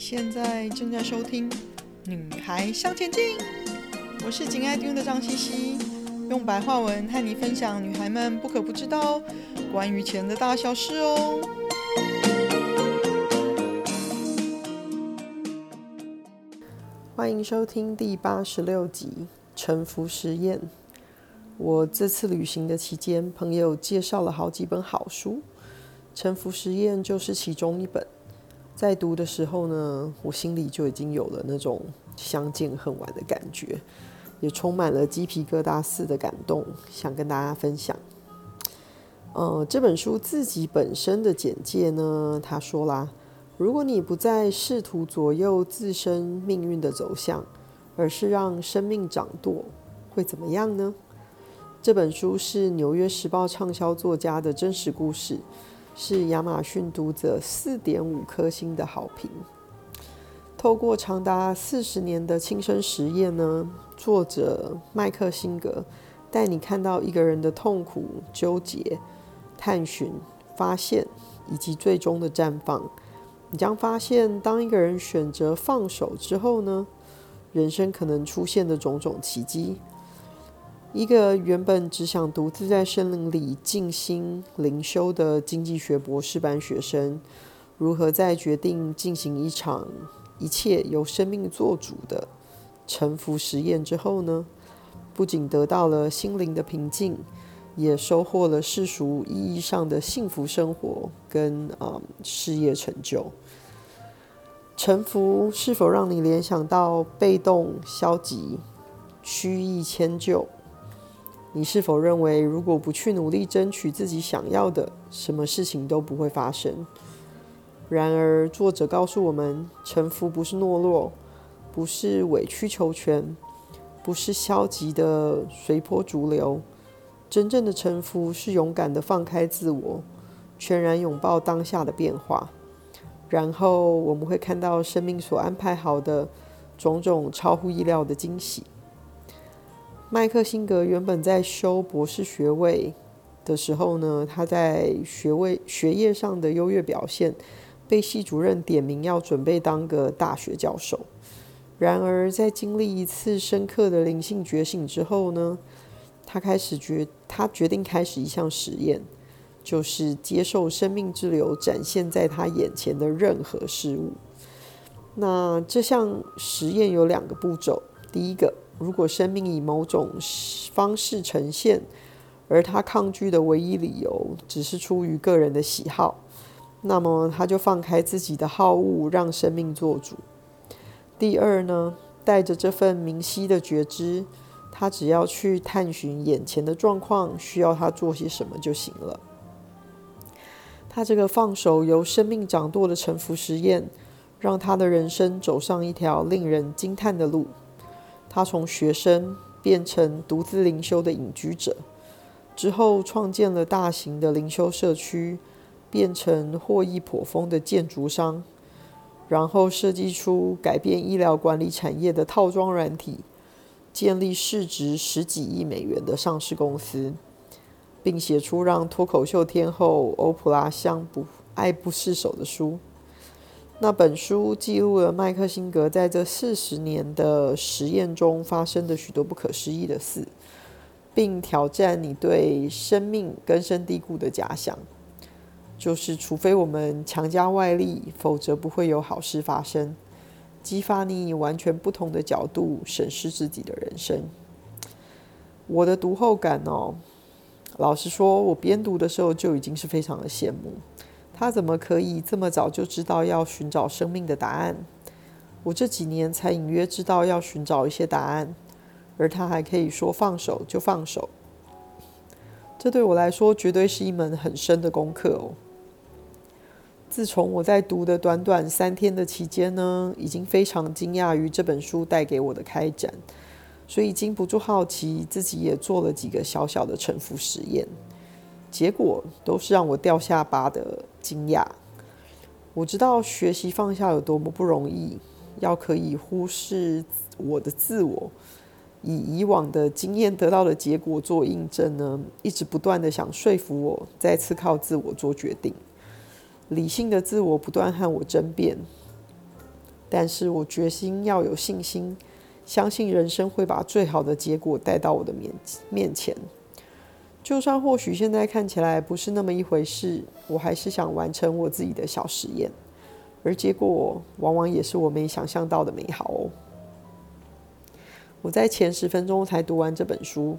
现在正在收听《女孩向前进》，我是紧爱听的张茜茜，用白话文和你分享女孩们不可不知道关于钱的大小事哦。欢迎收听第八十六集《沉浮实验》。我这次旅行的期间，朋友介绍了好几本好书，《沉浮实验》就是其中一本。在读的时候呢，我心里就已经有了那种相见恨晚的感觉，也充满了鸡皮疙瘩似的感动，想跟大家分享。呃，这本书自己本身的简介呢，他说啦，如果你不再试图左右自身命运的走向，而是让生命掌舵，会怎么样呢？这本书是《纽约时报》畅销作家的真实故事。是亚马逊读者四点五颗星的好评。透过长达四十年的亲身实验呢，作者麦克辛格带你看到一个人的痛苦、纠结、探寻、发现以及最终的绽放。你将发现，当一个人选择放手之后呢，人生可能出现的种种奇迹。一个原本只想独自在森林里静心灵修的经济学博士班学生，如何在决定进行一场一切由生命做主的臣服实验之后呢，不仅得到了心灵的平静，也收获了世俗意义上的幸福生活跟啊、嗯、事业成就。臣服是否让你联想到被动、消极、虚意、迁就？你是否认为，如果不去努力争取自己想要的，什么事情都不会发生？然而，作者告诉我们，臣服不是懦弱，不是委曲求全，不是消极的随波逐流。真正的臣服是勇敢的放开自我，全然拥抱当下的变化。然后，我们会看到生命所安排好的种种超乎意料的惊喜。麦克辛格原本在修博士学位的时候呢，他在学位学业上的优越表现，被系主任点名要准备当个大学教授。然而，在经历一次深刻的灵性觉醒之后呢，他开始决他决定开始一项实验，就是接受生命之流展现在他眼前的任何事物。那这项实验有两个步骤，第一个。如果生命以某种方式呈现，而他抗拒的唯一理由只是出于个人的喜好，那么他就放开自己的好恶，让生命做主。第二呢，带着这份明晰的觉知，他只要去探寻眼前的状况，需要他做些什么就行了。他这个放手由生命掌舵的沉浮实验，让他的人生走上一条令人惊叹的路。他从学生变成独自灵修的隐居者，之后创建了大型的灵修社区，变成获益颇丰的建筑商，然后设计出改变医疗管理产业的套装软体，建立市值十几亿美元的上市公司，并写出让脱口秀天后欧普拉相不爱不释手的书。那本书记录了麦克辛格在这四十年的实验中发生的许多不可思议的事，并挑战你对生命根深蒂固的假想，就是除非我们强加外力，否则不会有好事发生，激发你以完全不同的角度审视自己的人生。我的读后感哦，老实说，我边读的时候就已经是非常的羡慕。他怎么可以这么早就知道要寻找生命的答案？我这几年才隐约知道要寻找一些答案，而他还可以说放手就放手。这对我来说绝对是一门很深的功课哦。自从我在读的短短三天的期间呢，已经非常惊讶于这本书带给我的开展，所以禁不住好奇，自己也做了几个小小的沉浮实验。结果都是让我掉下巴的惊讶。我知道学习放下有多么不容易，要可以忽视我的自我，以以往的经验得到的结果做印证呢，一直不断的想说服我再次靠自我做决定。理性的自我不断和我争辩，但是我决心要有信心，相信人生会把最好的结果带到我的面面前。就算或许现在看起来不是那么一回事，我还是想完成我自己的小实验，而结果往往也是我没想象到的美好哦。我在前十分钟才读完这本书，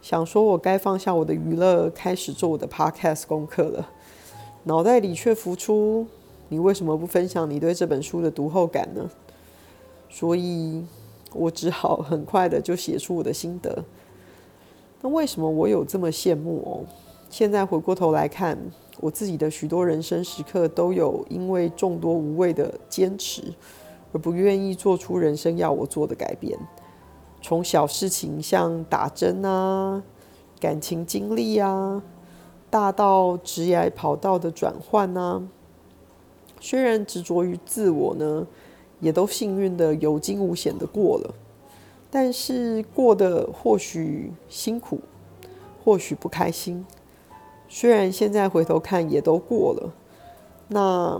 想说我该放下我的娱乐，开始做我的 podcast 功课了，脑袋里却浮出：你为什么不分享你对这本书的读后感呢？所以我只好很快的就写出我的心得。那为什么我有这么羡慕哦？现在回过头来看，我自己的许多人生时刻都有因为众多无谓的坚持，而不愿意做出人生要我做的改变。从小事情像打针啊、感情经历啊，大到职业跑道的转换啊，虽然执着于自我呢，也都幸运的有惊无险的过了。但是过得或许辛苦，或许不开心。虽然现在回头看也都过了，那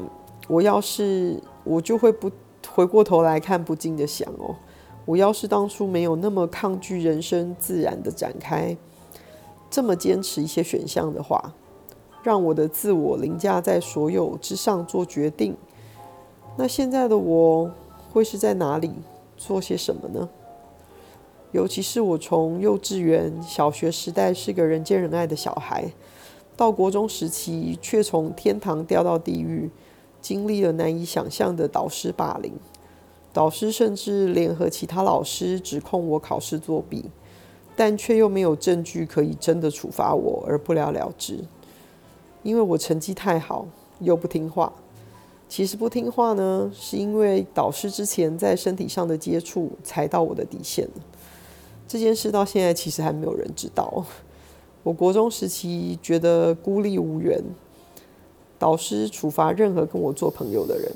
我要是我就会不回过头来看，不禁的想哦，我要是当初没有那么抗拒人生自然的展开，这么坚持一些选项的话，让我的自我凌驾在所有之上做决定，那现在的我会是在哪里做些什么呢？尤其是我从幼稚园、小学时代是个人见人爱的小孩，到国中时期却从天堂掉到地狱，经历了难以想象的导师霸凌，导师甚至联合其他老师指控我考试作弊，但却又没有证据可以真的处罚我，而不了了之，因为我成绩太好，又不听话。其实不听话呢，是因为导师之前在身体上的接触踩到我的底线了。这件事到现在其实还没有人知道。我国中时期觉得孤立无援，导师处罚任何跟我做朋友的人，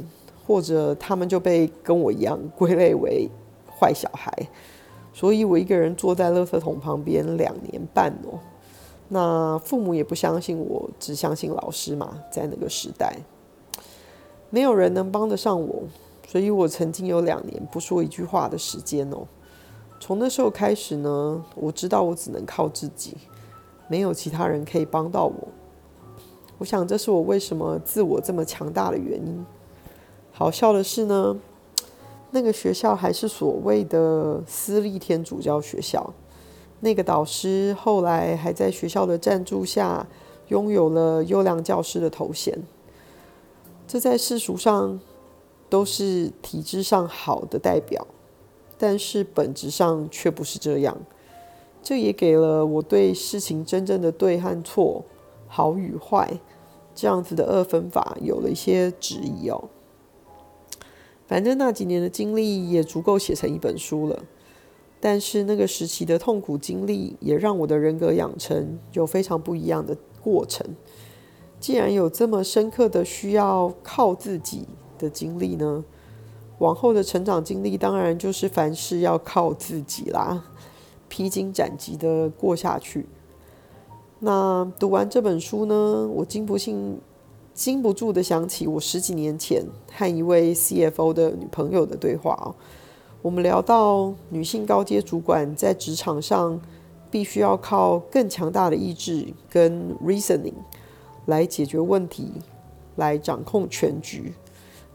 或者他们就被跟我一样归类为坏小孩，所以我一个人坐在垃圾桶旁边两年半哦。那父母也不相信我，只相信老师嘛，在那个时代，没有人能帮得上我，所以我曾经有两年不说一句话的时间哦。从那时候开始呢，我知道我只能靠自己，没有其他人可以帮到我。我想这是我为什么自我这么强大的原因。好笑的是呢，那个学校还是所谓的私立天主教学校，那个导师后来还在学校的赞助下拥有了优良教师的头衔。这在世俗上都是体制上好的代表。但是本质上却不是这样，这也给了我对事情真正的对和错、好与坏这样子的二分法有了一些质疑哦。反正那几年的经历也足够写成一本书了，但是那个时期的痛苦经历也让我的人格养成有非常不一样的过程。既然有这么深刻的需要靠自己的经历呢，往后的成长经历，当然就是凡事要靠自己啦，披荆斩棘的过下去。那读完这本书呢，我禁不信禁不住的想起我十几年前和一位 CFO 的女朋友的对话。我们聊到女性高阶主管在职场上必须要靠更强大的意志跟 reasoning 来解决问题，来掌控全局。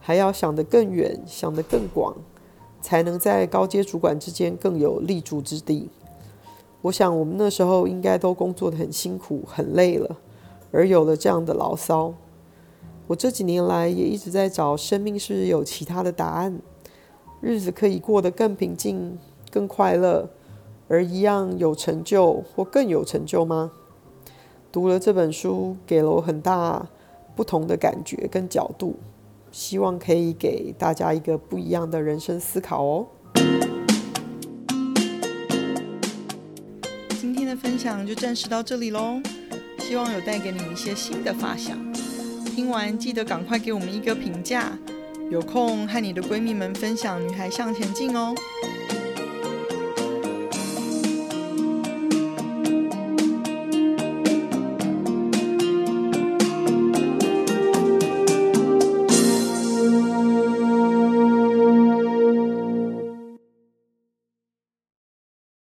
还要想得更远，想得更广，才能在高阶主管之间更有立足之地。我想我们那时候应该都工作得很辛苦、很累了，而有了这样的牢骚。我这几年来也一直在找生命是不是有其他的答案，日子可以过得更平静、更快乐，而一样有成就或更有成就吗？读了这本书，给了我很大不同的感觉跟角度。希望可以给大家一个不一样的人生思考哦。今天的分享就暂时到这里喽，希望有带给你一些新的发想。听完记得赶快给我们一个评价，有空和你的闺蜜们分享《女孩向前进》哦。